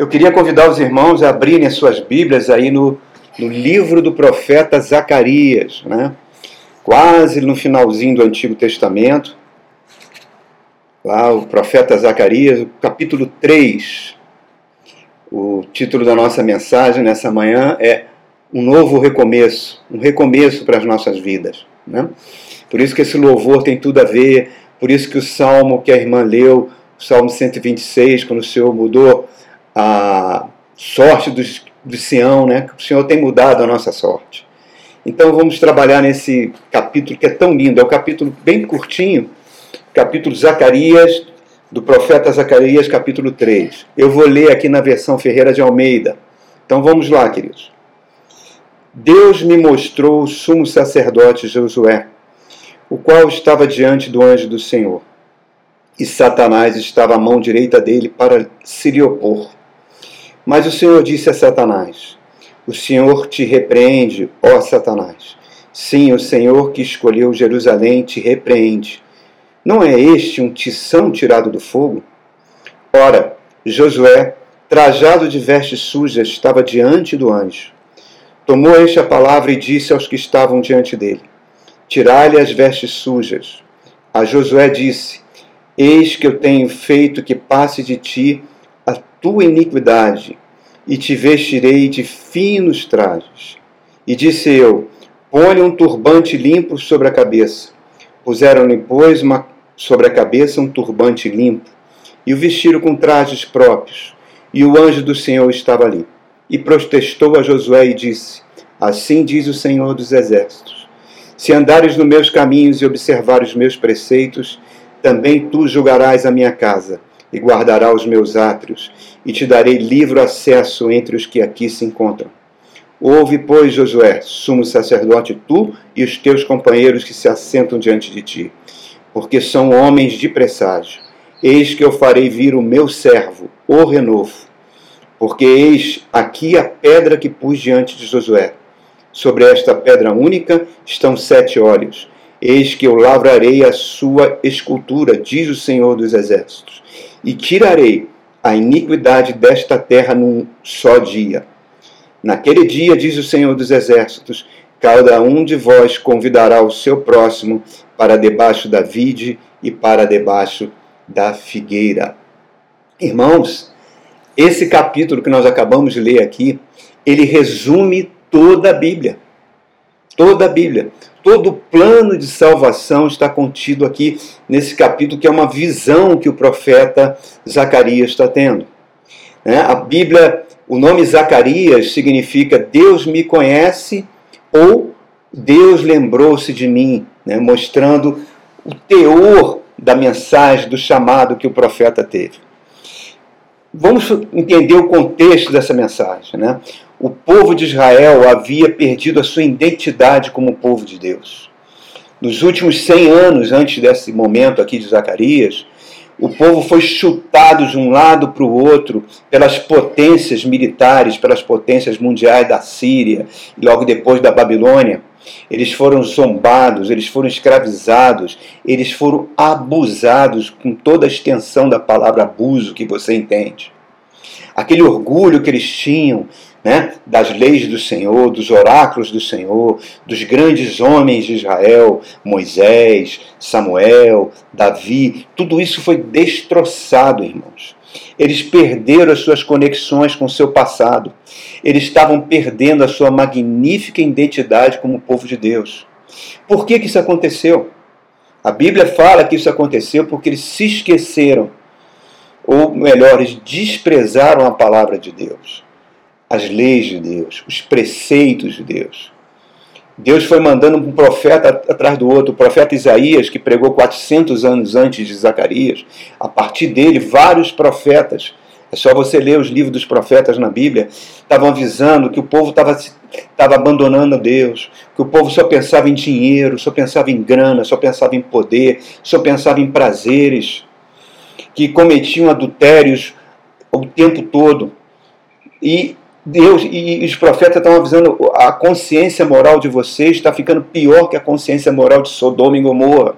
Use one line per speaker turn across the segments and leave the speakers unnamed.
Eu queria convidar os irmãos a abrirem as suas Bíblias aí no, no livro do profeta Zacarias, né? quase no finalzinho do Antigo Testamento. Lá, o profeta Zacarias, capítulo 3. O título da nossa mensagem nessa manhã é Um Novo Recomeço um recomeço para as nossas vidas. Né? Por isso que esse louvor tem tudo a ver, por isso que o salmo que a irmã leu, o salmo 126, quando o Senhor mudou a sorte dos, do Sião, né? o Senhor tem mudado a nossa sorte. Então vamos trabalhar nesse capítulo que é tão lindo, é um capítulo bem curtinho, capítulo Zacarias, do profeta Zacarias, capítulo 3. Eu vou ler aqui na versão Ferreira de Almeida. Então vamos lá, queridos. Deus me mostrou o sumo sacerdote Josué, o qual estava diante do anjo do Senhor. E Satanás estava à mão direita dele para se lhe opor. Mas o Senhor disse a Satanás: O Senhor te repreende, ó Satanás. Sim, o Senhor que escolheu Jerusalém te repreende. Não é este um tição tirado do fogo? Ora, Josué, trajado de vestes sujas, estava diante do anjo. Tomou este a palavra e disse aos que estavam diante dele: Tirai-lhe as vestes sujas. A Josué disse: Eis que eu tenho feito que passe de ti tua iniquidade, e te vestirei de finos trajes. E disse eu: Põe um turbante limpo sobre a cabeça. Puseram-lhe, pois, uma, sobre a cabeça um turbante limpo, e o vestiram com trajes próprios. E o anjo do Senhor estava ali. E protestou a Josué e disse: Assim diz o Senhor dos Exércitos: Se andares nos meus caminhos e observares os meus preceitos, também tu julgarás a minha casa e guardarás os meus átrios, e te darei livre acesso entre os que aqui se encontram. Ouve, pois, Josué, sumo sacerdote, tu e os teus companheiros que se assentam diante de ti, porque são homens de presságio. Eis que eu farei vir o meu servo, o renovo porque eis aqui a pedra que pus diante de Josué. Sobre esta pedra única estão sete olhos. Eis que eu lavrarei a sua escultura, diz o Senhor dos Exércitos, e tirarei a iniquidade desta terra num só dia. Naquele dia, diz o Senhor dos Exércitos, cada um de vós convidará o seu próximo para debaixo da vide e para debaixo da figueira. Irmãos, esse capítulo que nós acabamos de ler aqui, ele resume toda a Bíblia. Toda a Bíblia. Todo o plano de salvação está contido aqui nesse capítulo, que é uma visão que o profeta Zacarias está tendo. Né? A Bíblia, o nome Zacarias significa Deus me conhece ou Deus lembrou-se de mim, né? mostrando o teor da mensagem, do chamado que o profeta teve. Vamos entender o contexto dessa mensagem. Né? O povo de Israel havia perdido a sua identidade como povo de Deus. Nos últimos 100 anos, antes desse momento aqui de Zacarias, o povo foi chutado de um lado para o outro pelas potências militares, pelas potências mundiais da Síria e logo depois da Babilônia. Eles foram zombados, eles foram escravizados, eles foram abusados com toda a extensão da palavra abuso que você entende. Aquele orgulho que eles tinham né, das leis do Senhor, dos oráculos do Senhor, dos grandes homens de Israel, Moisés, Samuel, Davi, tudo isso foi destroçado, irmãos. Eles perderam as suas conexões com o seu passado. Eles estavam perdendo a sua magnífica identidade como povo de Deus. Por que, que isso aconteceu? A Bíblia fala que isso aconteceu porque eles se esqueceram, ou melhor, eles desprezaram a palavra de Deus, as leis de Deus, os preceitos de Deus. Deus foi mandando um profeta atrás do outro, o profeta Isaías, que pregou 400 anos antes de Zacarias. A partir dele, vários profetas, é só você ler os livros dos profetas na Bíblia, estavam avisando que o povo estava abandonando Deus, que o povo só pensava em dinheiro, só pensava em grana, só pensava em poder, só pensava em prazeres, que cometiam adultérios o tempo todo. E Deus e os profetas estão avisando a consciência moral de vocês está ficando pior que a consciência moral de Sodoma e Gomorra.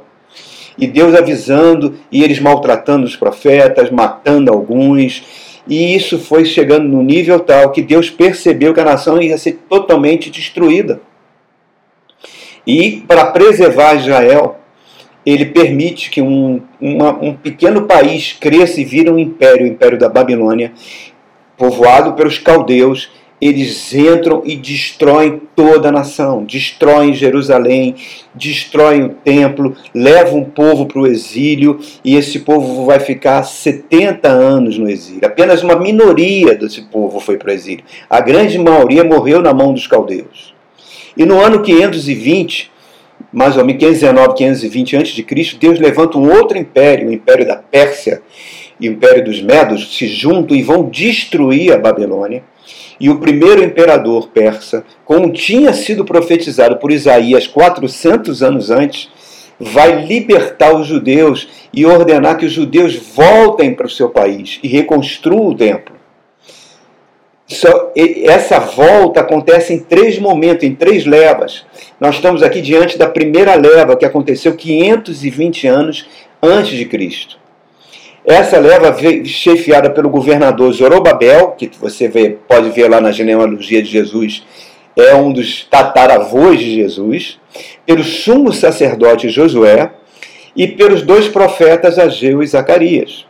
E Deus avisando e eles maltratando os profetas, matando alguns. E isso foi chegando no nível tal que Deus percebeu que a nação ia ser totalmente destruída. E para preservar Israel, ele permite que um, uma, um pequeno país cresça e vira um império, o império da Babilônia, povoado pelos caldeus, eles entram e destroem toda a nação, destroem Jerusalém, destroem o templo, levam o povo para o exílio e esse povo vai ficar 70 anos no exílio. Apenas uma minoria desse povo foi para o exílio. A grande maioria morreu na mão dos caldeus. E no ano 520, mais ou menos 519, 520 a.C., Deus levanta um outro império, o império da Pérsia império dos Medos, se juntam e vão destruir a Babilônia. E o primeiro imperador persa, como tinha sido profetizado por Isaías 400 anos antes, vai libertar os judeus e ordenar que os judeus voltem para o seu país e reconstruam o templo. essa volta acontece em três momentos, em três levas. Nós estamos aqui diante da primeira leva, que aconteceu 520 anos antes de Cristo. Essa leva chefiada pelo governador Zorobabel, que você vê, pode ver lá na genealogia de Jesus, é um dos tataravôs de Jesus, pelo sumo sacerdote Josué e pelos dois profetas Ageu e Zacarias.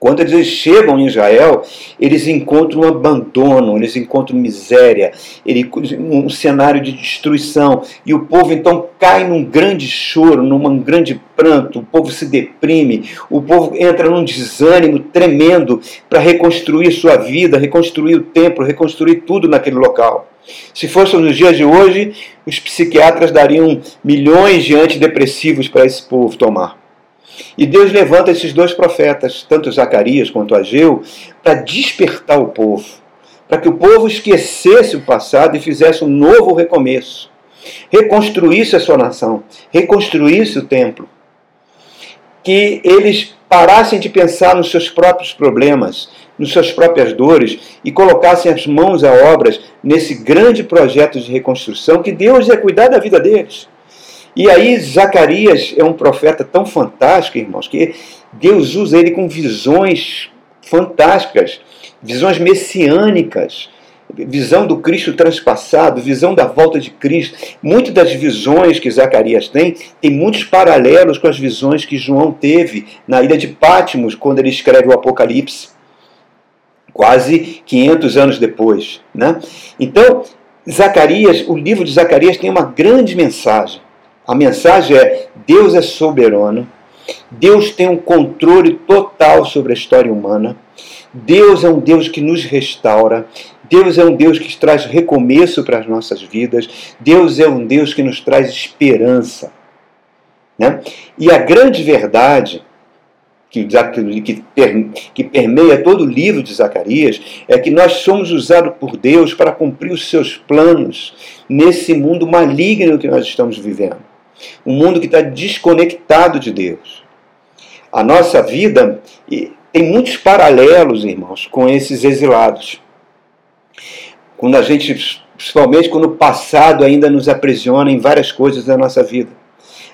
Quando eles chegam em Israel, eles encontram um abandono, eles encontram miséria, um cenário de destruição. E o povo então cai num grande choro, num grande pranto, o povo se deprime, o povo entra num desânimo tremendo para reconstruir sua vida, reconstruir o templo, reconstruir tudo naquele local. Se fosse nos dias de hoje, os psiquiatras dariam milhões de antidepressivos para esse povo tomar. E Deus levanta esses dois profetas, tanto Zacarias quanto Ageu, para despertar o povo, para que o povo esquecesse o passado e fizesse um novo recomeço, reconstruísse a sua nação, reconstruísse o templo, que eles parassem de pensar nos seus próprios problemas, nas suas próprias dores e colocassem as mãos a obras nesse grande projeto de reconstrução que Deus ia cuidar da vida deles. E aí Zacarias é um profeta tão fantástico, irmãos, que Deus usa ele com visões fantásticas, visões messiânicas, visão do Cristo transpassado, visão da volta de Cristo. Muitas das visões que Zacarias tem, tem muitos paralelos com as visões que João teve na ilha de Pátimos, quando ele escreve o Apocalipse, quase 500 anos depois. Né? Então, Zacarias, o livro de Zacarias tem uma grande mensagem. A mensagem é: Deus é soberano, Deus tem um controle total sobre a história humana, Deus é um Deus que nos restaura, Deus é um Deus que traz recomeço para as nossas vidas, Deus é um Deus que nos traz esperança. Né? E a grande verdade que, que, que permeia todo o livro de Zacarias é que nós somos usados por Deus para cumprir os seus planos nesse mundo maligno que nós estamos vivendo. Um mundo que está desconectado de Deus. A nossa vida tem muitos paralelos, irmãos, com esses exilados. Quando a gente, principalmente quando o passado ainda nos aprisiona em várias coisas da nossa vida.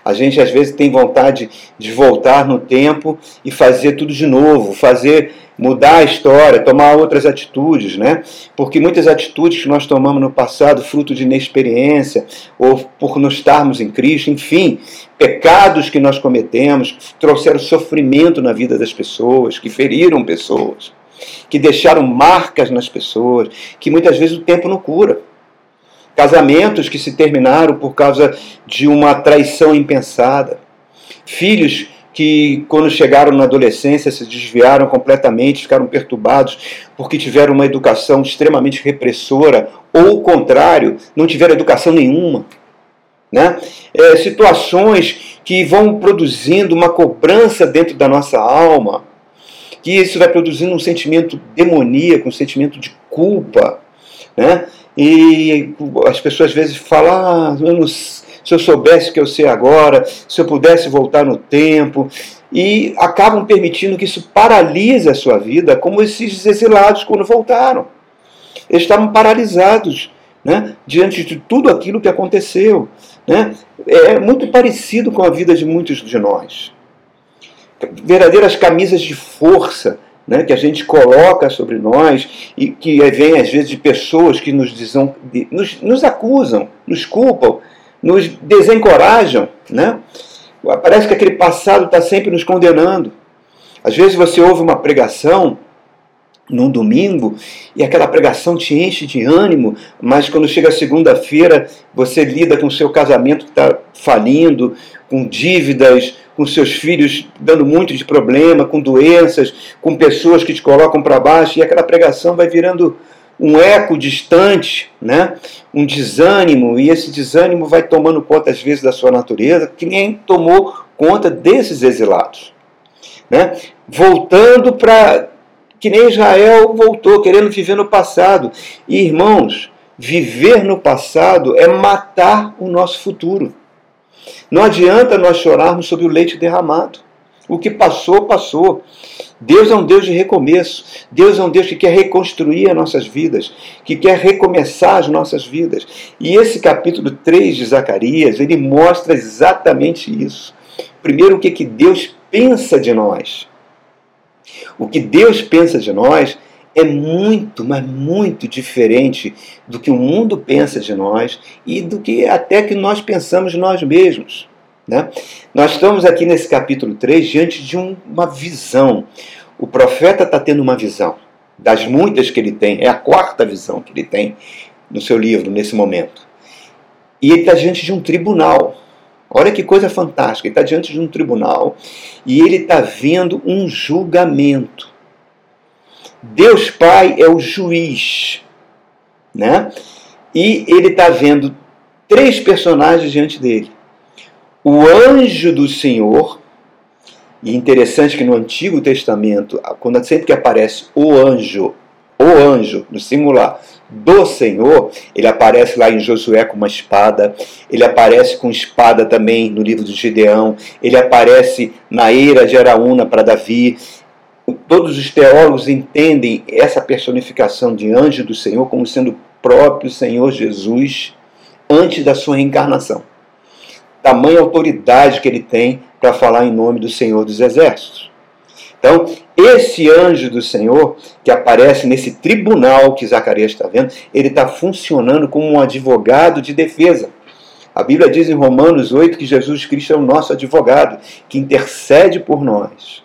A gente às vezes tem vontade de voltar no tempo e fazer tudo de novo, fazer mudar a história, tomar outras atitudes, né? Porque muitas atitudes que nós tomamos no passado, fruto de inexperiência, ou por não estarmos em Cristo, enfim, pecados que nós cometemos, que trouxeram sofrimento na vida das pessoas, que feriram pessoas, que deixaram marcas nas pessoas, que muitas vezes o tempo não cura. Casamentos que se terminaram por causa de uma traição impensada. Filhos que, quando chegaram na adolescência, se desviaram completamente, ficaram perturbados porque tiveram uma educação extremamente repressora, ou o contrário, não tiveram educação nenhuma. Né? É, situações que vão produzindo uma cobrança dentro da nossa alma, que isso vai produzindo um sentimento demoníaco, um sentimento de culpa. Né? E as pessoas às vezes falam, ah, se eu soubesse o que eu sei agora, se eu pudesse voltar no tempo, e acabam permitindo que isso paralise a sua vida, como esses exilados quando voltaram. Eles estavam paralisados né, diante de tudo aquilo que aconteceu. Né? É muito parecido com a vida de muitos de nós. Verdadeiras camisas de força né, que a gente coloca sobre nós e que vem às vezes de pessoas que nos, dizem, nos, nos acusam, nos culpam, nos desencorajam. Né? Parece que aquele passado está sempre nos condenando. Às vezes você ouve uma pregação num domingo e aquela pregação te enche de ânimo, mas quando chega segunda-feira você lida com o seu casamento que está falindo, com dívidas, com seus filhos dando muito de problema, com doenças, com pessoas que te colocam para baixo, e aquela pregação vai virando um eco distante, né? um desânimo, e esse desânimo vai tomando conta, às vezes, da sua natureza, que nem tomou conta desses exilados. Né? Voltando para. que nem Israel voltou, querendo viver no passado. E, irmãos, viver no passado é matar o nosso futuro. Não adianta nós chorarmos sobre o leite derramado. O que passou, passou. Deus é um Deus de recomeço. Deus é um Deus que quer reconstruir as nossas vidas, que quer recomeçar as nossas vidas. E esse capítulo 3 de Zacarias, ele mostra exatamente isso. Primeiro, o que, que Deus pensa de nós. O que Deus pensa de nós é muito, mas muito diferente do que o mundo pensa de nós e do que até que nós pensamos nós mesmos. Né? Nós estamos aqui nesse capítulo 3 diante de um, uma visão. O profeta está tendo uma visão, das muitas que ele tem, é a quarta visão que ele tem no seu livro, nesse momento. E ele está diante de um tribunal. Olha que coisa fantástica, ele está diante de um tribunal e ele está vendo um julgamento. Deus Pai é o juiz, né? E ele está vendo três personagens diante dele: o anjo do Senhor. E interessante que no Antigo Testamento, quando sempre que aparece o anjo, o anjo no singular do Senhor, ele aparece lá em Josué com uma espada, ele aparece com espada também no livro de Gideão, ele aparece na eira de Araúna para Davi, todos os teólogos entendem essa personificação de anjo do Senhor como sendo o próprio Senhor Jesus antes da sua reencarnação. Tamanha autoridade que ele tem para falar em nome do Senhor dos Exércitos. Então, esse anjo do Senhor, que aparece nesse tribunal que Zacarias está vendo, ele está funcionando como um advogado de defesa. A Bíblia diz em Romanos 8 que Jesus Cristo é o nosso advogado, que intercede por nós.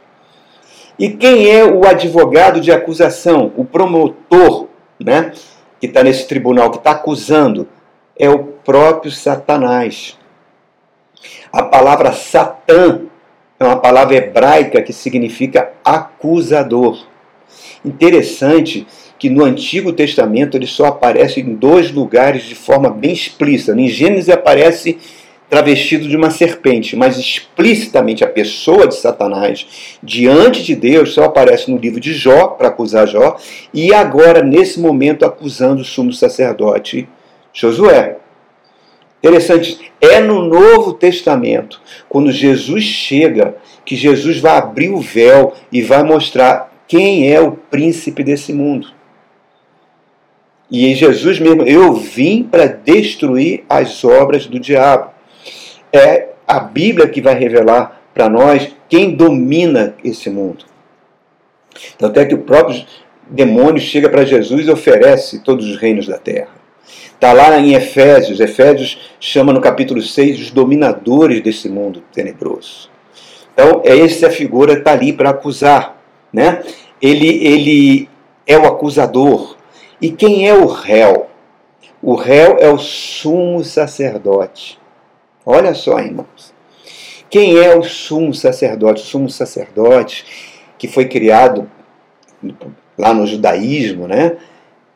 E quem é o advogado de acusação, o promotor, né, que está nesse tribunal, que está acusando? É o próprio Satanás. A palavra Satã é uma palavra hebraica que significa acusador. Interessante que no Antigo Testamento ele só aparece em dois lugares de forma bem explícita. Em Gênesis aparece travestido de uma serpente, mas explicitamente a pessoa de Satanás diante de Deus só aparece no livro de Jó para acusar Jó e agora nesse momento acusando o sumo sacerdote Josué. Interessante, é no Novo Testamento, quando Jesus chega, que Jesus vai abrir o véu e vai mostrar quem é o príncipe desse mundo. E Jesus mesmo, eu vim para destruir as obras do diabo é a Bíblia que vai revelar para nós quem domina esse mundo. Tanto é que o próprio demônio chega para Jesus e oferece todos os reinos da terra. Está lá em Efésios, Efésios chama no capítulo 6 os dominadores desse mundo tenebroso. Então, é essa figura que está ali para acusar. Né? Ele, ele é o acusador. E quem é o réu? O réu é o sumo sacerdote. Olha só, irmãos. Quem é o sumo sacerdote? O sumo sacerdote que foi criado lá no judaísmo, né?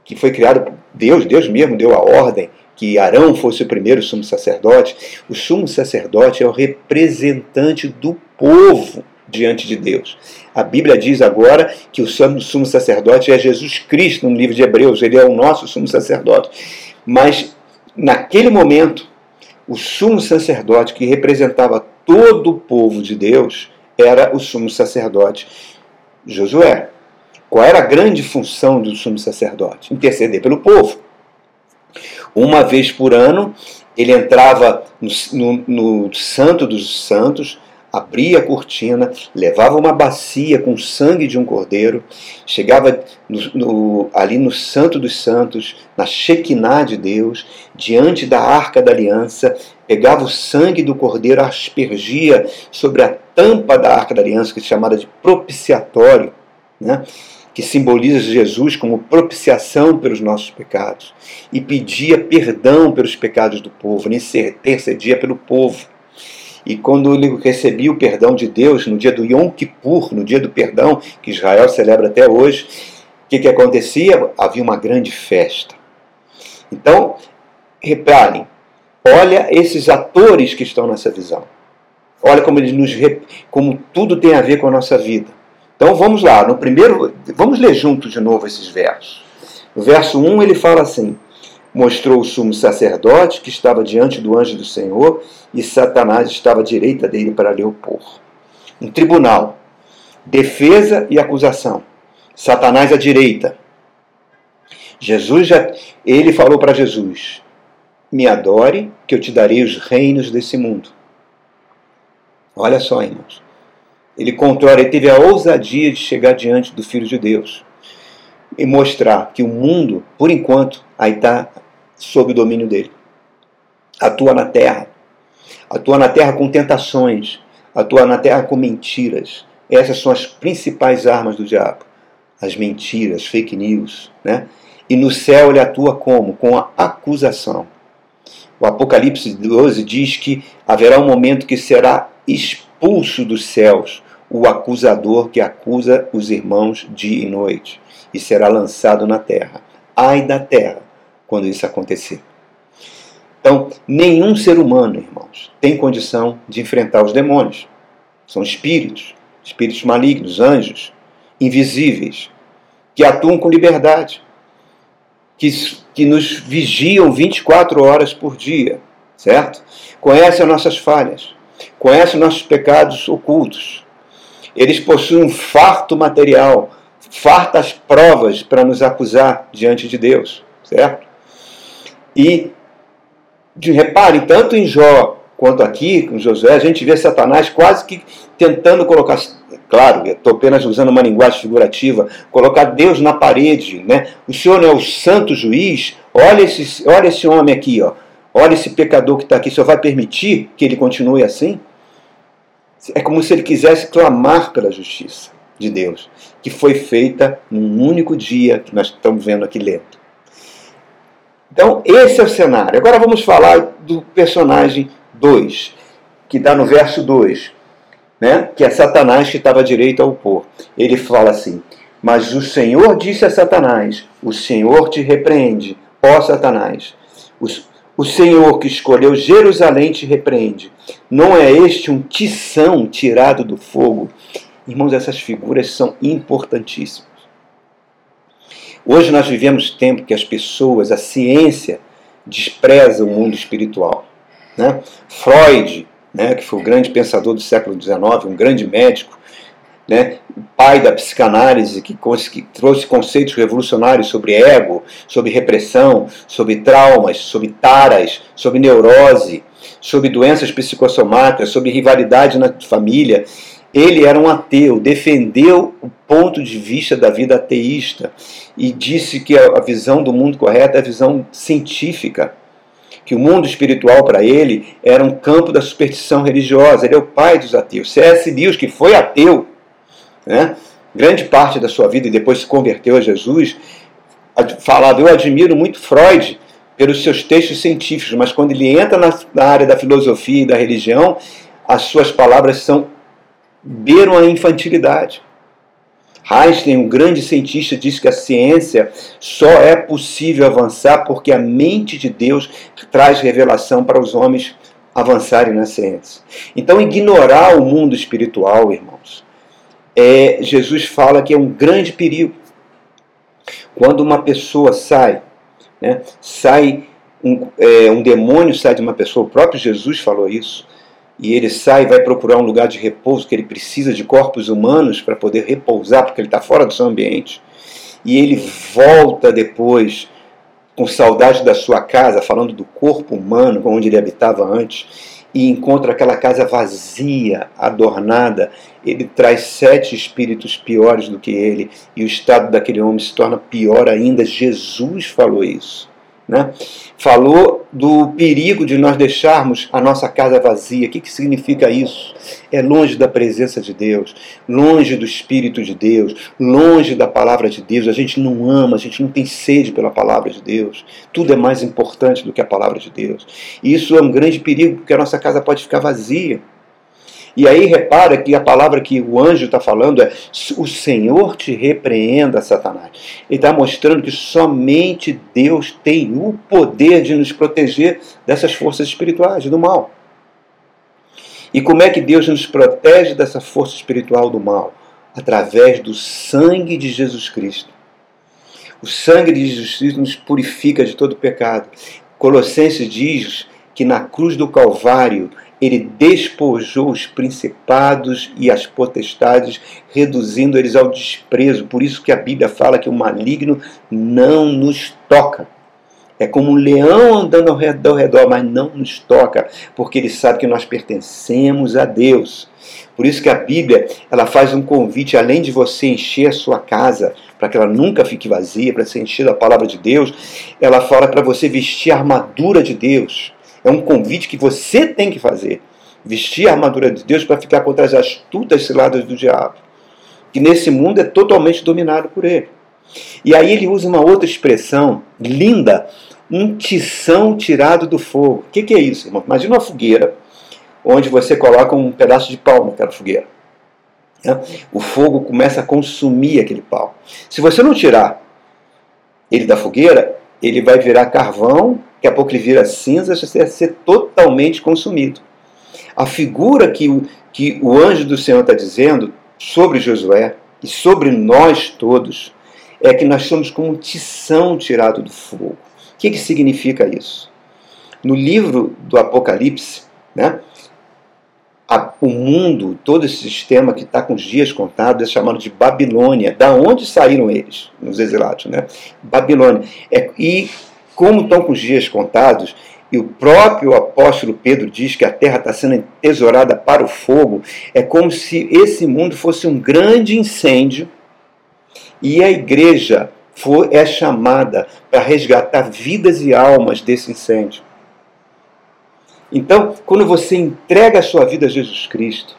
Que foi criado por Deus, Deus mesmo deu a ordem que Arão fosse o primeiro sumo sacerdote. O sumo sacerdote é o representante do povo diante de Deus. A Bíblia diz agora que o sumo sacerdote é Jesus Cristo no livro de Hebreus, ele é o nosso sumo sacerdote. Mas naquele momento, o sumo sacerdote que representava todo o povo de Deus era o sumo sacerdote Josué. Qual era a grande função do sumo sacerdote? Interceder pelo povo. Uma vez por ano, ele entrava no, no, no Santo dos Santos, abria a cortina, levava uma bacia com sangue de um cordeiro, chegava no, no, ali no Santo dos Santos, na Shekinah de Deus, diante da arca da aliança, pegava o sangue do cordeiro, aspergia sobre a tampa da arca da aliança, que é chamada de propiciatório, né? que simboliza Jesus como propiciação pelos nossos pecados, e pedia perdão pelos pecados do povo, intercedia pelo povo. E quando ele recebia o perdão de Deus no dia do Yom Kippur, no dia do perdão, que Israel celebra até hoje, o que, que acontecia? Havia uma grande festa. Então, reparem, olha esses atores que estão nessa visão. Olha como eles nos como tudo tem a ver com a nossa vida. Então vamos lá, no primeiro, vamos ler juntos de novo esses versos. No verso 1 ele fala assim: Mostrou o sumo sacerdote que estava diante do anjo do Senhor e Satanás estava à direita dele para lhe opor. Um tribunal, defesa e acusação. Satanás à direita. Jesus já, ele falou para Jesus: Me adore, que eu te darei os reinos desse mundo. Olha só, irmãos. Ele controla, ele teve a ousadia de chegar diante do Filho de Deus e mostrar que o mundo, por enquanto, aí está sob o domínio dele. Atua na terra, atua na terra com tentações, atua na terra com mentiras. Essas são as principais armas do diabo. As mentiras, fake news. Né? E no céu ele atua como? Com a acusação. O Apocalipse 12 diz que haverá um momento que será expulso dos céus o acusador que acusa os irmãos dia e noite e será lançado na terra. Ai da terra quando isso acontecer. Então, nenhum ser humano, irmãos, tem condição de enfrentar os demônios. São espíritos, espíritos malignos, anjos, invisíveis, que atuam com liberdade, que, que nos vigiam 24 horas por dia, certo? Conhecem as nossas falhas, conhecem os nossos pecados ocultos. Eles possuem um farto material, fartas provas para nos acusar diante de Deus, certo? E de, repare, tanto em Jó quanto aqui, com Josué, a gente vê Satanás quase que tentando colocar, claro, estou apenas usando uma linguagem figurativa, colocar Deus na parede, né? O Senhor não é o santo juiz, olha esse, olha esse homem aqui, ó. olha esse pecador que está aqui, o Senhor vai permitir que ele continue assim? É como se ele quisesse clamar pela justiça de Deus, que foi feita num único dia, que nós estamos vendo aqui lendo. Então, esse é o cenário. Agora vamos falar do personagem 2, que está no verso 2, né? que é Satanás que estava direito ao pôr. Ele fala assim: Mas o Senhor disse a Satanás: O Senhor te repreende, ó Satanás. O, o Senhor que escolheu Jerusalém te repreende. Não é este um tição tirado do fogo? Irmãos, essas figuras são importantíssimas. Hoje nós vivemos tempo que as pessoas, a ciência, despreza o mundo espiritual. Né? Freud, né, que foi o grande pensador do século XIX, um grande médico, né, pai da psicanálise, que, que, trouxe conceitos revolucionários sobre ego, sobre repressão, sobre traumas, sobre taras, sobre neurose, sobre doenças psicossomáticas, sobre rivalidade na família. Ele era um ateu, defendeu o ponto de vista da vida ateísta e disse que a visão do mundo correta é a visão científica, que o mundo espiritual para ele era um campo da superstição religiosa. Ele é o pai dos ateus. C.S. Lewis, que foi ateu, né? grande parte da sua vida e depois se converteu a Jesus, falava: Eu admiro muito Freud pelos seus textos científicos, mas quando ele entra na, área da filosofia e da religião, as suas palavras são beiram a infantilidade. Einstein, um grande cientista, disse que a ciência só é possível avançar porque a mente de Deus traz revelação para os homens avançarem na ciência. Então, ignorar o mundo espiritual, irmãos, é, Jesus fala que é um grande perigo. Quando uma pessoa sai, né, sai um, é, um demônio sai de uma pessoa, o próprio Jesus falou isso e ele sai e vai procurar um lugar de repouso, que ele precisa de corpos humanos para poder repousar, porque ele está fora do seu ambiente. E ele volta depois com saudade da sua casa, falando do corpo humano, onde ele habitava antes. e encontra aquela casa vazia, adornada, ele traz sete espíritos piores do que ele, e o estado daquele homem se torna pior ainda. Jesus falou isso. Né? Falou do perigo de nós deixarmos a nossa casa vazia. O que, que significa isso? É longe da presença de Deus, longe do Espírito de Deus, longe da palavra de Deus. A gente não ama, a gente não tem sede pela palavra de Deus. Tudo é mais importante do que a palavra de Deus. E isso é um grande perigo, porque a nossa casa pode ficar vazia. E aí repara que a palavra que o anjo está falando é: o Senhor te repreenda, Satanás. Ele está mostrando que somente Deus tem o poder de nos proteger dessas forças espirituais, do mal. E como é que Deus nos protege dessa força espiritual do mal? Através do sangue de Jesus Cristo. O sangue de Jesus Cristo nos purifica de todo pecado. Colossenses diz que na cruz do Calvário ele despojou os principados e as potestades, reduzindo eles ao desprezo. Por isso que a Bíblia fala que o maligno não nos toca. É como um leão andando ao redor, redor, mas não nos toca, porque ele sabe que nós pertencemos a Deus. Por isso que a Bíblia ela faz um convite, além de você encher a sua casa, para que ela nunca fique vazia, para ser encher da palavra de Deus, ela fala para você vestir a armadura de Deus. É um convite que você tem que fazer. Vestir a armadura de Deus para ficar contra as astutas ciladas do diabo. Que nesse mundo é totalmente dominado por ele. E aí ele usa uma outra expressão linda, um tição tirado do fogo. O que, que é isso, irmão? Imagina uma fogueira, onde você coloca um pedaço de pau naquela fogueira. Né? O fogo começa a consumir aquele pau. Se você não tirar ele da fogueira, ele vai virar carvão Daqui a pouco ele vira cinza, vai ser totalmente consumido. A figura que o, que o anjo do Senhor está dizendo sobre Josué e sobre nós todos é que nós somos como um tição tirado do fogo. O que, que significa isso? No livro do Apocalipse, né, a, o mundo, todo esse sistema que está com os dias contados, é chamado de Babilônia. Da onde saíram eles, nos exilados? Né? Babilônia. É, e como estão com os dias contados, e o próprio apóstolo Pedro diz que a terra está sendo tesourada para o fogo, é como se esse mundo fosse um grande incêndio e a igreja for, é chamada para resgatar vidas e almas desse incêndio. Então, quando você entrega a sua vida a Jesus Cristo,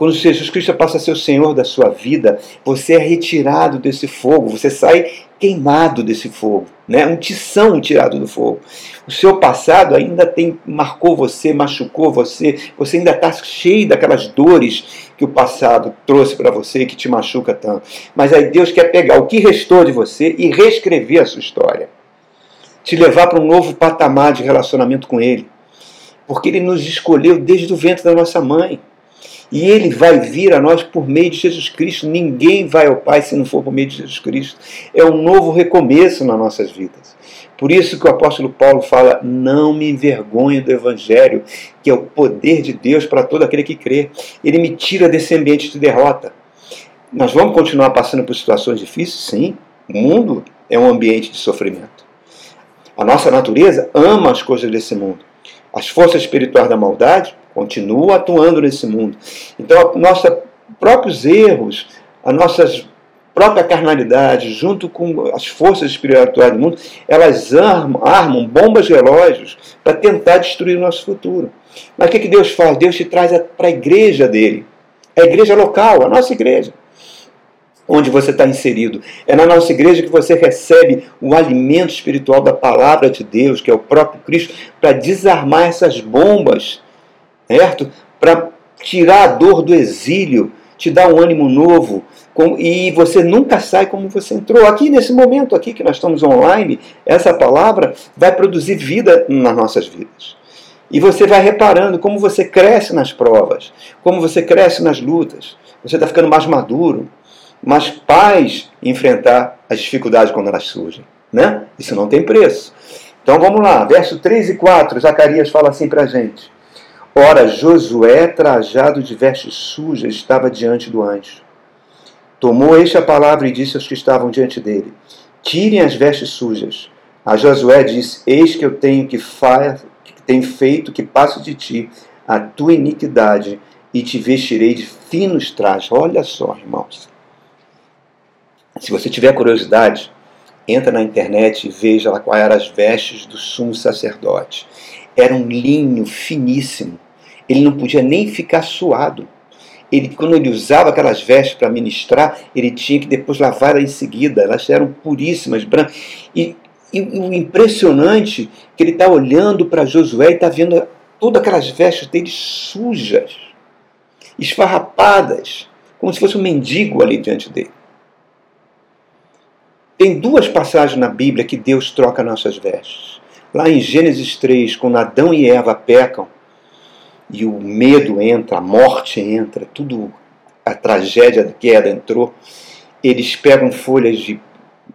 quando Jesus Cristo passa a ser o Senhor da sua vida, você é retirado desse fogo, você sai queimado desse fogo, né? um tição tirado do fogo. O seu passado ainda tem marcou você, machucou você, você ainda está cheio daquelas dores que o passado trouxe para você e que te machuca tanto. Mas aí Deus quer pegar o que restou de você e reescrever a sua história. Te levar para um novo patamar de relacionamento com Ele. Porque Ele nos escolheu desde o ventre da nossa mãe. E ele vai vir a nós por meio de Jesus Cristo. Ninguém vai ao Pai se não for por meio de Jesus Cristo. É um novo recomeço nas nossas vidas. Por isso que o apóstolo Paulo fala: não me envergonhe do Evangelho, que é o poder de Deus para todo aquele que crê. Ele me tira desse ambiente de derrota. Nós vamos continuar passando por situações difíceis? Sim. O mundo é um ambiente de sofrimento. A nossa natureza ama as coisas desse mundo. As forças espirituais da maldade continua atuando nesse mundo. Então, nossos próprios erros, a nossa própria carnalidade, junto com as forças espirituais do mundo, elas armam, armam bombas relógios para tentar destruir o nosso futuro. Mas o que, que Deus faz? Deus te traz para a igreja dele, a igreja local, a nossa igreja onde você está inserido. É na nossa igreja que você recebe o alimento espiritual da palavra de Deus, que é o próprio Cristo, para desarmar essas bombas certo? Para tirar a dor do exílio, te dar um ânimo novo, e você nunca sai como você entrou. Aqui nesse momento aqui que nós estamos online, essa palavra vai produzir vida nas nossas vidas. E você vai reparando como você cresce nas provas, como você cresce nas lutas. Você está ficando mais maduro, mais paz em enfrentar as dificuldades quando elas surgem. Né? Isso não tem preço. Então vamos lá, verso 3 e 4, Zacarias fala assim para a gente. Ora, Josué, trajado de vestes sujas, estava diante do anjo. Tomou este a palavra e disse aos que estavam diante dele: Tirem as vestes sujas. A Josué disse: Eis que eu tenho que, fa que tenho feito que passo de ti a tua iniquidade e te vestirei de finos trajes. Olha só, irmãos. Se você tiver curiosidade, entra na internet e veja lá quais eram as vestes do sumo sacerdote. Era um linho finíssimo. Ele não podia nem ficar suado. Ele, quando ele usava aquelas vestes para ministrar, ele tinha que depois lavar em seguida. Elas eram puríssimas, brancas. E, e o impressionante é que ele está olhando para Josué e está vendo todas aquelas vestes dele sujas, esfarrapadas, como se fosse um mendigo ali diante dele. Tem duas passagens na Bíblia que Deus troca nossas vestes. Lá em Gênesis 3, quando Adão e Eva pecam, e o medo entra, a morte entra, tudo, a tragédia da queda entrou, eles pegam folhas de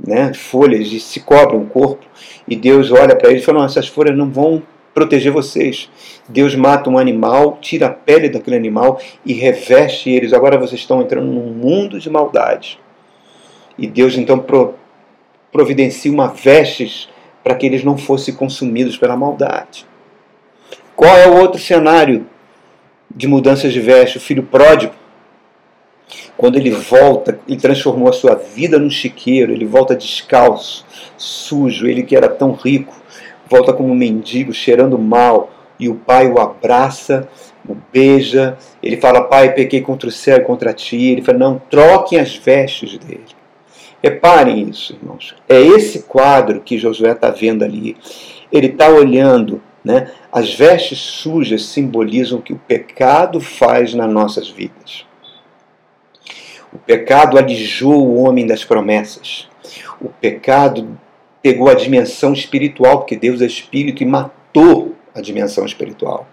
né, folhas e se cobrem o corpo, e Deus olha para eles e fala: não, essas folhas não vão proteger vocês. Deus mata um animal, tira a pele daquele animal e reveste eles. Agora vocês estão entrando num mundo de maldade. E Deus então providencia uma vestes para que eles não fossem consumidos pela maldade. Qual é o outro cenário de mudanças de veste? O filho pródigo. Quando ele volta, ele transformou a sua vida num chiqueiro, ele volta descalço, sujo, ele que era tão rico, volta como um mendigo, cheirando mal, e o pai o abraça, o beija, ele fala, pai, pequei contra o céu e contra ti, ele fala, não, troquem as vestes dele. Reparem isso, irmãos. É esse quadro que Josué está vendo ali. Ele está olhando, né? As vestes sujas simbolizam o que o pecado faz nas nossas vidas. O pecado alijou o homem das promessas. O pecado pegou a dimensão espiritual, porque Deus é espírito, e matou a dimensão espiritual.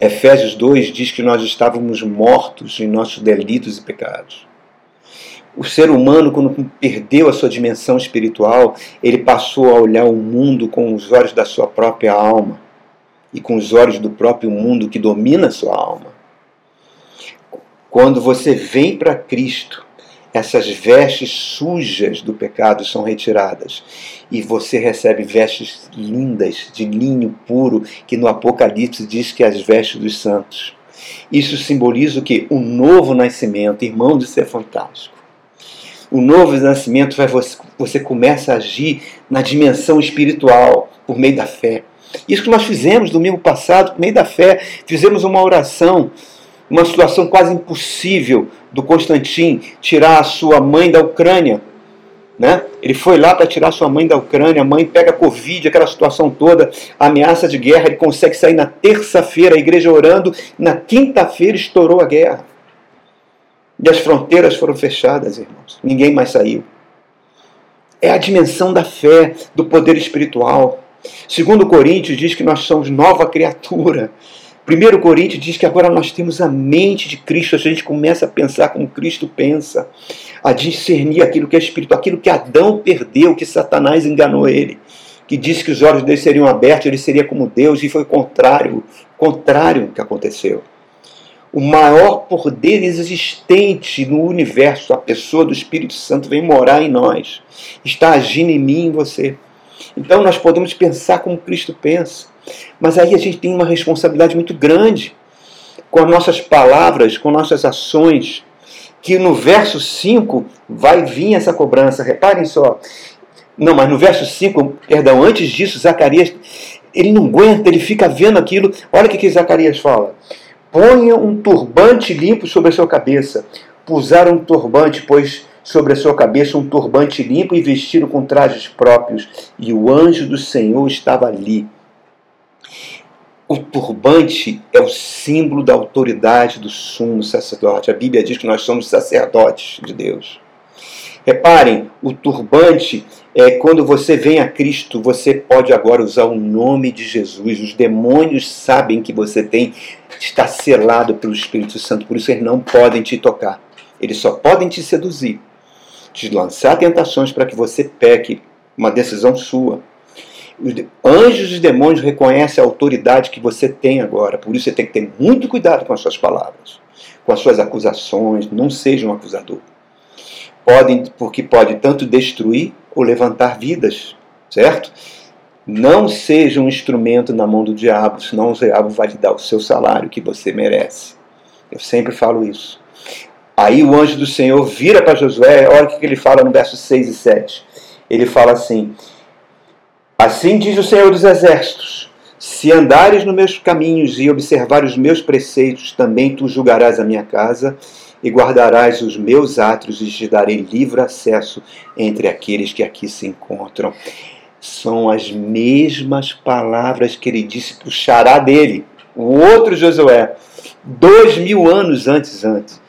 Efésios 2 diz que nós estávamos mortos em nossos delitos e pecados o ser humano, quando perdeu a sua dimensão espiritual, ele passou a olhar o mundo com os olhos da sua própria alma e com os olhos do próprio mundo que domina a sua alma. Quando você vem para Cristo, essas vestes sujas do pecado são retiradas e você recebe vestes lindas de linho puro, que no Apocalipse diz que é as vestes dos santos. Isso simboliza o que? Um novo nascimento, irmão, isso é fantástico o novo nascimento vai você, você começa a agir na dimensão espiritual por meio da fé. Isso que nós fizemos domingo passado, por meio da fé, fizemos uma oração, uma situação quase impossível do Constantin tirar a sua mãe da Ucrânia. Né? Ele foi lá para tirar sua mãe da Ucrânia, a mãe pega Covid, aquela situação toda, ameaça de guerra, ele consegue sair na terça-feira, a igreja orando, na quinta-feira estourou a guerra. E as fronteiras foram fechadas, irmãos. Ninguém mais saiu. É a dimensão da fé, do poder espiritual. Segundo Coríntios diz que nós somos nova criatura. Primeiro Coríntios diz que agora nós temos a mente de Cristo, a gente começa a pensar como Cristo pensa, a discernir aquilo que é espiritual, aquilo que Adão perdeu, que Satanás enganou ele, que disse que os olhos dele seriam abertos, ele seria como Deus, e foi o contrário, contrário que aconteceu o maior poder existente no universo, a pessoa do Espírito Santo, vem morar em nós, está agindo em mim e em você. Então nós podemos pensar como Cristo pensa, mas aí a gente tem uma responsabilidade muito grande com as nossas palavras, com nossas ações, que no verso 5 vai vir essa cobrança. Reparem só. Não, mas no verso 5, perdão, antes disso, Zacarias, ele não aguenta, ele fica vendo aquilo. Olha o que, que Zacarias fala. Ponha um turbante limpo sobre a sua cabeça. Pusar um turbante, pois sobre a sua cabeça um turbante limpo e vestido com trajes próprios. E o anjo do Senhor estava ali. O turbante é o símbolo da autoridade do sumo sacerdote. A Bíblia diz que nós somos sacerdotes de Deus. Reparem, o turbante é quando você vem a Cristo, você pode agora usar o nome de Jesus. Os demônios sabem que você tem está selado pelo Espírito Santo, por isso eles não podem te tocar. Eles só podem te seduzir, te lançar tentações para que você peque, uma decisão sua. Os anjos e demônios reconhecem a autoridade que você tem agora, por isso você tem que ter muito cuidado com as suas palavras, com as suas acusações, não seja um acusador podem, porque pode tanto destruir ou levantar vidas, certo? Não seja um instrumento na mão do diabo, senão o diabo vai lhe dar o seu salário que você merece. Eu sempre falo isso. Aí o anjo do Senhor vira para Josué, olha o que ele fala no verso 6 e 7. Ele fala assim: Assim diz o Senhor dos Exércitos: Se andares nos meus caminhos e observares os meus preceitos, também tu julgarás a minha casa e guardarás os meus átrios e te darei livre acesso entre aqueles que aqui se encontram. São as mesmas palavras que ele disse para o xará dele, o outro Josué, dois mil anos antes antes.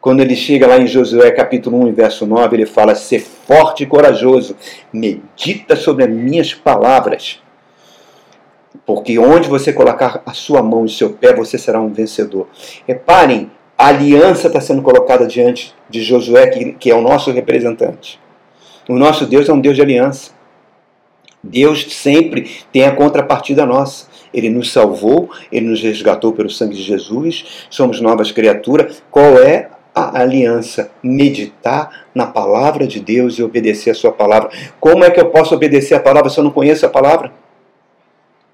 Quando ele chega lá em Josué capítulo 1, verso 9, ele fala: Ser forte e corajoso, medita sobre as minhas palavras, porque onde você colocar a sua mão e o seu pé, você será um vencedor. Reparem, a aliança está sendo colocada diante de Josué, que, que é o nosso representante. O nosso Deus é um Deus de aliança. Deus sempre tem a contrapartida nossa. Ele nos salvou, ele nos resgatou pelo sangue de Jesus, somos novas criaturas. Qual é a aliança, meditar na palavra de Deus e obedecer a sua palavra. Como é que eu posso obedecer a palavra se eu não conheço a palavra?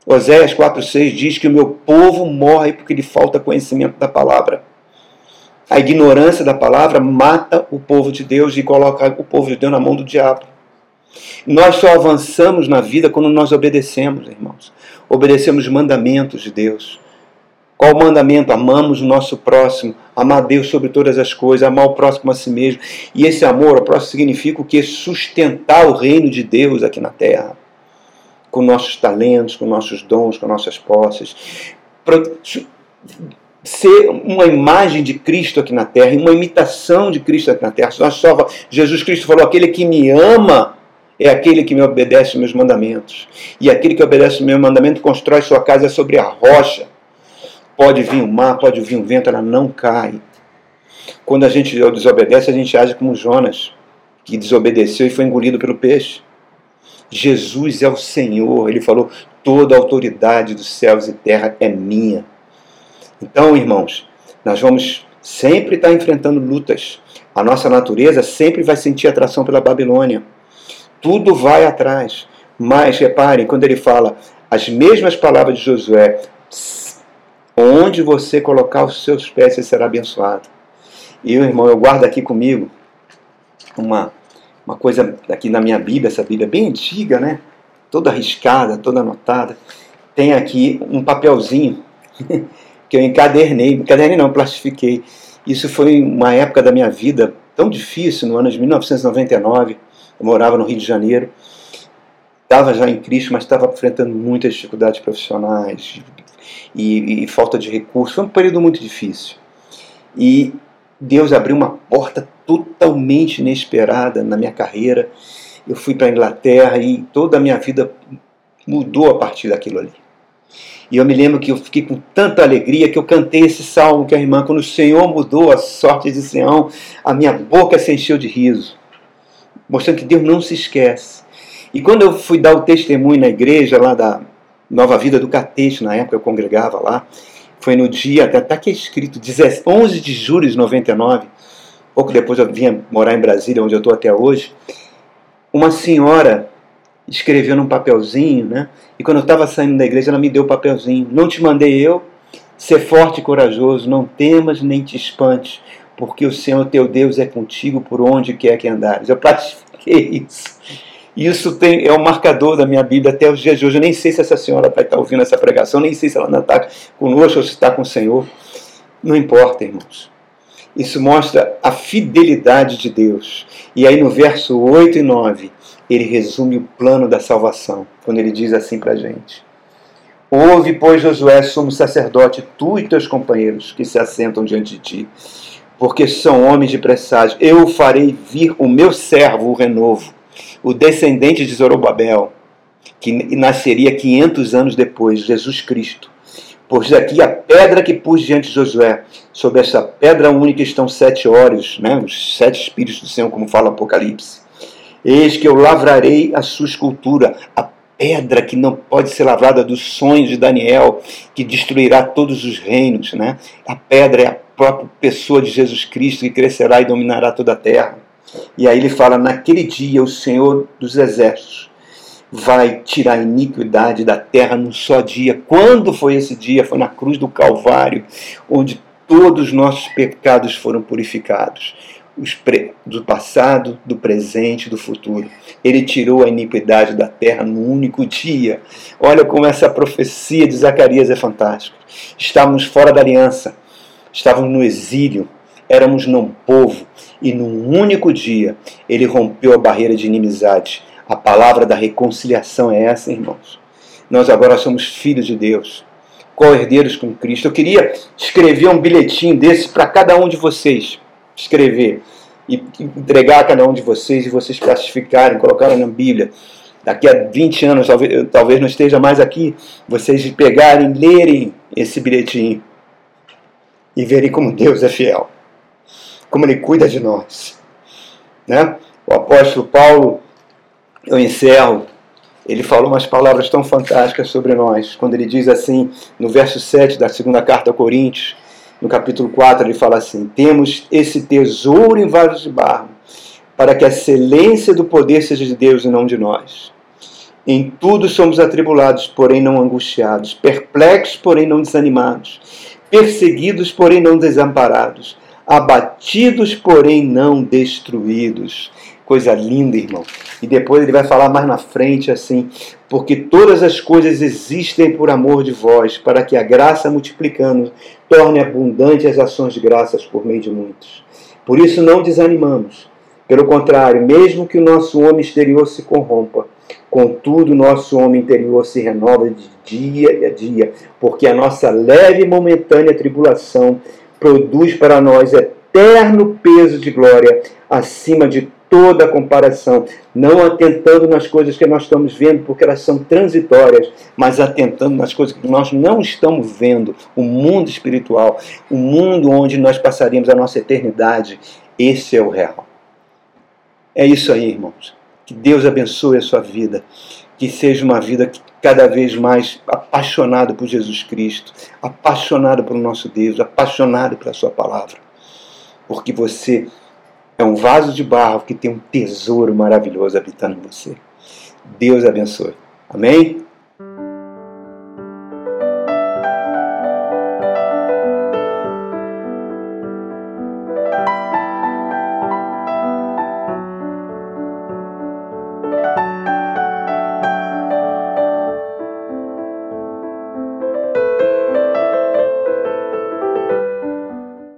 Oséias 4,6 diz que o meu povo morre porque lhe falta conhecimento da palavra. A ignorância da palavra mata o povo de Deus e coloca o povo de Deus na mão do diabo. Nós só avançamos na vida quando nós obedecemos, irmãos. Obedecemos os mandamentos de Deus. Qual o mandamento? Amamos o nosso próximo, amar Deus sobre todas as coisas, amar o próximo a si mesmo. E esse amor ao próximo significa o que? Sustentar o reino de Deus aqui na terra. Com nossos talentos, com nossos dons, com nossas posses. Ser uma imagem de Cristo aqui na terra, uma imitação de Cristo aqui na terra. Nós Jesus Cristo falou: aquele que me ama é aquele que me obedece os meus mandamentos. E aquele que obedece o meu mandamento constrói sua casa sobre a rocha. Pode vir o mar, pode vir o vento, ela não cai. Quando a gente desobedece, a gente age como Jonas, que desobedeceu e foi engolido pelo peixe. Jesus é o Senhor, ele falou: toda a autoridade dos céus e terra é minha. Então, irmãos, nós vamos sempre estar enfrentando lutas. A nossa natureza sempre vai sentir atração pela Babilônia. Tudo vai atrás. Mas reparem, quando ele fala as mesmas palavras de Josué, Onde você colocar os seus pés, você será abençoado. E irmão, eu guardo aqui comigo uma, uma coisa aqui na minha Bíblia, essa Bíblia bem antiga, né? Toda arriscada, toda anotada. Tem aqui um papelzinho que eu encadernei, encadernei não, plastifiquei. Isso foi uma época da minha vida tão difícil, no ano de 1999. Eu morava no Rio de Janeiro. Estava já em Cristo, mas estava enfrentando muitas dificuldades profissionais, e, e falta de recursos. Foi um período muito difícil. E Deus abriu uma porta totalmente inesperada na minha carreira. Eu fui para a Inglaterra e toda a minha vida mudou a partir daquilo ali. E eu me lembro que eu fiquei com tanta alegria que eu cantei esse salmo que a irmã, quando o Senhor mudou a sorte de Sião, a minha boca se encheu de riso, mostrando que Deus não se esquece. E quando eu fui dar o testemunho na igreja lá da, Nova Vida do Catete, na época eu congregava lá. Foi no dia, até está aqui escrito, 11 de julho de 99. Pouco depois eu vinha morar em Brasília, onde eu estou até hoje. Uma senhora escreveu num papelzinho, né? E quando eu estava saindo da igreja, ela me deu o papelzinho. Não te mandei eu, ser forte e corajoso, não temas nem te espantes, porque o Senhor teu Deus é contigo por onde quer que andares. Eu pratiquei isso. Isso tem, é o marcador da minha Bíblia até os dias de hoje. Eu nem sei se essa senhora vai estar ouvindo essa pregação, nem sei se ela ainda está conosco ou se está com o Senhor. Não importa, irmãos. Isso mostra a fidelidade de Deus. E aí no verso 8 e 9, ele resume o plano da salvação, quando ele diz assim para a gente. Ouve, pois, Josué, sumo sacerdote, tu e teus companheiros que se assentam diante de ti, porque são homens de presságio. Eu farei vir o meu servo, o renovo, o descendente de Zorobabel, que nasceria 500 anos depois, Jesus Cristo. Pois aqui a pedra que pus diante de Josué, sobre essa pedra única estão sete olhos, né? os sete espíritos do Senhor, como fala Apocalipse. Eis que eu lavrarei a sua escultura, a pedra que não pode ser lavrada dos sonhos de Daniel, que destruirá todos os reinos. Né? A pedra é a própria pessoa de Jesus Cristo que crescerá e dominará toda a terra. E aí ele fala: Naquele dia o Senhor dos Exércitos vai tirar a iniquidade da terra num só dia. Quando foi esse dia? Foi na cruz do Calvário, onde todos os nossos pecados foram purificados. Do passado, do presente, do futuro. Ele tirou a iniquidade da terra num único dia. Olha como essa profecia de Zacarias é fantástica. Estávamos fora da aliança, estávamos no exílio, éramos não povo, e num único dia ele rompeu a barreira de inimizade a palavra da reconciliação é essa, irmãos. Nós agora somos filhos de Deus, co-herdeiros com Cristo. Eu queria escrever um bilhetinho desse para cada um de vocês. Escrever e entregar a cada um de vocês e vocês classificarem, colocarem na Bíblia. Daqui a 20 anos, talvez, talvez não esteja mais aqui, vocês pegarem, lerem esse bilhetinho e verem como Deus é fiel, como Ele cuida de nós. Né? O apóstolo Paulo eu encerro. Ele falou umas palavras tão fantásticas sobre nós, quando ele diz assim, no verso 7 da segunda carta a Coríntios, no capítulo 4, ele fala assim: Temos esse tesouro em vasos de barro, para que a excelência do poder seja de Deus e não de nós. Em tudo somos atribulados, porém não angustiados, perplexos, porém não desanimados, perseguidos, porém não desamparados, abatidos, porém não destruídos. Coisa linda, irmão. E depois ele vai falar mais na frente assim: porque todas as coisas existem por amor de vós, para que a graça multiplicando torne abundante as ações de graças por meio de muitos. Por isso não desanimamos. Pelo contrário, mesmo que o nosso homem exterior se corrompa, contudo nosso homem interior se renova de dia a dia, porque a nossa leve e momentânea tribulação produz para nós eterno peso de glória acima de toda comparação, não atentando nas coisas que nós estamos vendo, porque elas são transitórias, mas atentando nas coisas que nós não estamos vendo, o mundo espiritual, o mundo onde nós passaríamos a nossa eternidade. Esse é o real. É isso aí, irmãos. Que Deus abençoe a sua vida. Que seja uma vida cada vez mais apaixonada por Jesus Cristo, apaixonada pelo nosso Deus, apaixonada pela Sua palavra. Porque você é um vaso de barro que tem um tesouro maravilhoso habitando em você. Deus abençoe. Amém?